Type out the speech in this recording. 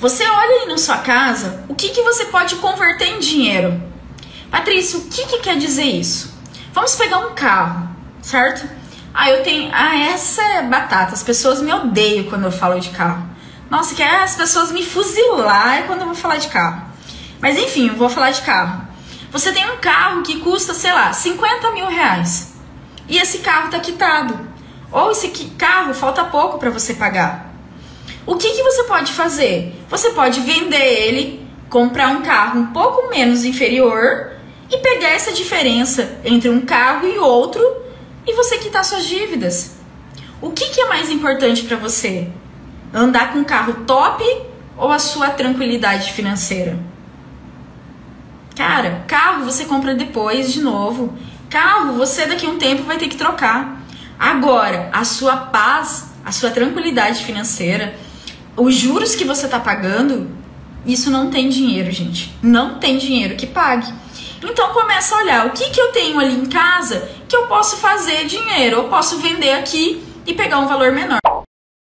Você olha aí na sua casa, o que, que você pode converter em dinheiro? Patrícia, o que, que quer dizer isso? Vamos pegar um carro, certo? Ah, eu tenho. Ah, essa é batata. As pessoas me odeiam quando eu falo de carro. Nossa, que as pessoas me fuzilar quando eu vou falar de carro. Mas enfim, eu vou falar de carro. Você tem um carro que custa, sei lá, 50 mil reais. E esse carro está quitado. Ou esse carro falta pouco para você pagar. O que, que você pode fazer? Você pode vender ele, comprar um carro um pouco menos inferior e pegar essa diferença entre um carro e outro e você quitar suas dívidas. O que, que é mais importante para você? Andar com um carro top ou a sua tranquilidade financeira? Cara, carro você compra depois de novo. Carro você daqui a um tempo vai ter que trocar. Agora, a sua paz, a sua tranquilidade financeira, os juros que você está pagando, isso não tem dinheiro, gente. Não tem dinheiro que pague. Então começa a olhar o que, que eu tenho ali em casa que eu posso fazer dinheiro, eu posso vender aqui e pegar um valor menor.